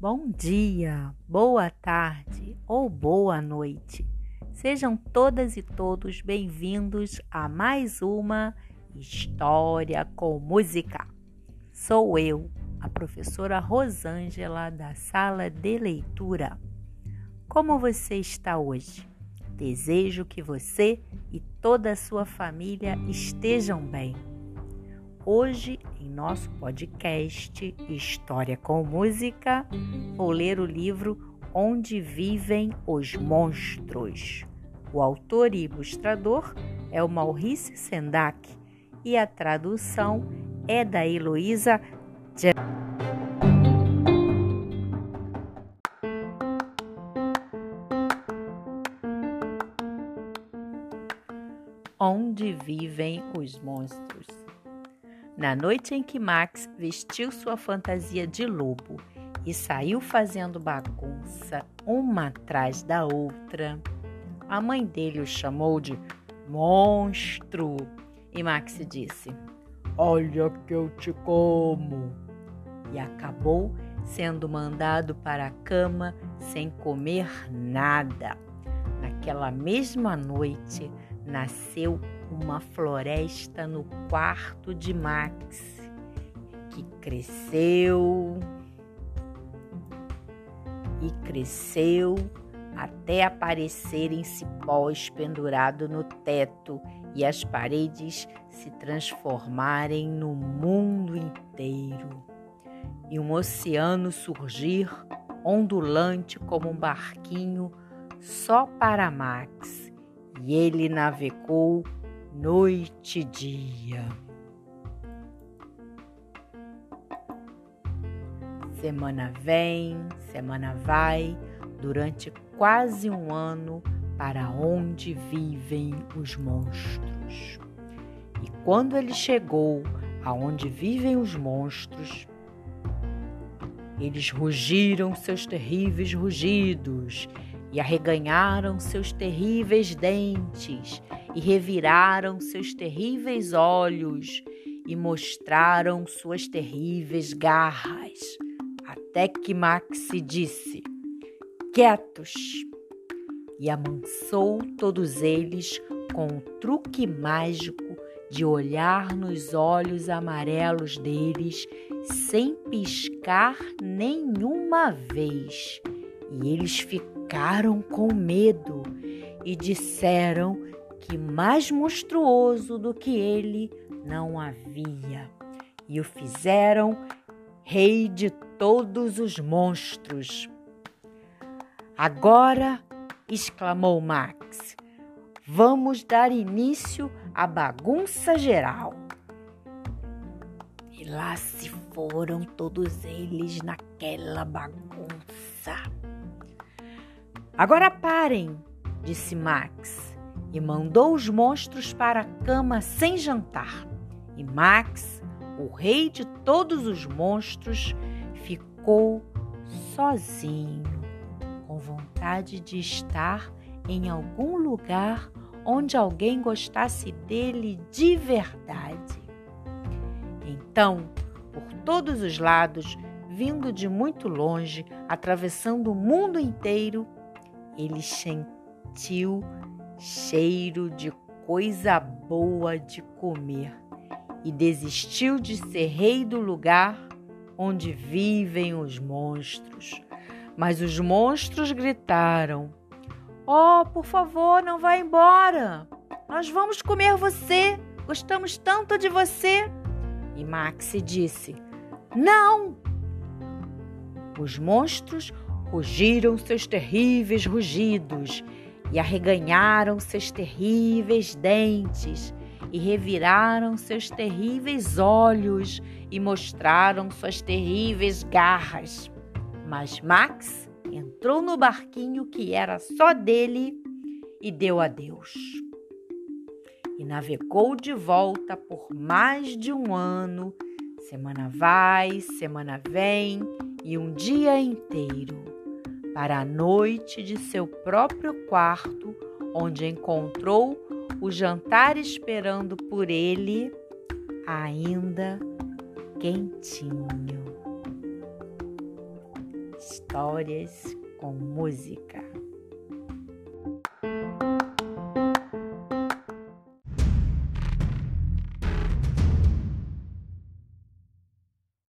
Bom dia, boa tarde ou boa noite. Sejam todas e todos bem-vindos a mais uma História com Música. Sou eu, a professora Rosângela da Sala de Leitura. Como você está hoje? Desejo que você e toda a sua família estejam bem. Hoje, em nosso podcast História com Música, vou ler o livro Onde Vivem os Monstros. O autor e ilustrador é o Maurice Sendak e a tradução é da Heloísa Onde vivem os monstros? Na noite em que Max vestiu sua fantasia de lobo e saiu fazendo bagunça uma atrás da outra, a mãe dele o chamou de monstro e Max disse: Olha que eu te como! E acabou sendo mandado para a cama sem comer nada. Naquela mesma noite nasceu uma floresta no quarto de Max, que cresceu e cresceu até aparecerem cipós pendurado no teto e as paredes se transformarem no mundo inteiro. E um oceano surgir ondulante como um barquinho só para Max. E ele navegou noite e dia. Semana vem, semana vai, durante quase um ano para onde vivem os monstros. E quando ele chegou aonde vivem os monstros, eles rugiram seus terríveis rugidos e arreganharam seus terríveis dentes e reviraram seus terríveis olhos e mostraram suas terríveis garras, até que Max disse: Quietos! E amansou todos eles com um truque mágico de olhar nos olhos amarelos deles sem piscar nenhuma vez. E eles ficaram com medo e disseram que mais monstruoso do que ele não havia, e o fizeram rei de todos os monstros. Agora, exclamou Max, vamos dar início à bagunça geral. E lá se foram todos eles naquela bagunça. Agora parem, disse Max e mandou os monstros para a cama sem jantar. E Max, o rei de todos os monstros, ficou sozinho, com vontade de estar em algum lugar onde alguém gostasse dele de verdade. Então, por todos os lados, vindo de muito longe, atravessando o mundo inteiro, ele sentiu cheiro de coisa boa de comer e desistiu de ser rei do lugar onde vivem os monstros. Mas os monstros gritaram: Oh, por favor, não vá embora! Nós vamos comer você! Gostamos tanto de você! E Max disse: Não! Os monstros rugiram seus terríveis rugidos e arreganharam seus terríveis dentes, e reviraram seus terríveis olhos, e mostraram suas terríveis garras. Mas Max entrou no barquinho que era só dele e deu adeus. E navegou de volta por mais de um ano. Semana vai, semana vem e um dia inteiro para a noite de seu próprio quarto, onde encontrou o jantar esperando por ele, ainda quentinho. Histórias com música.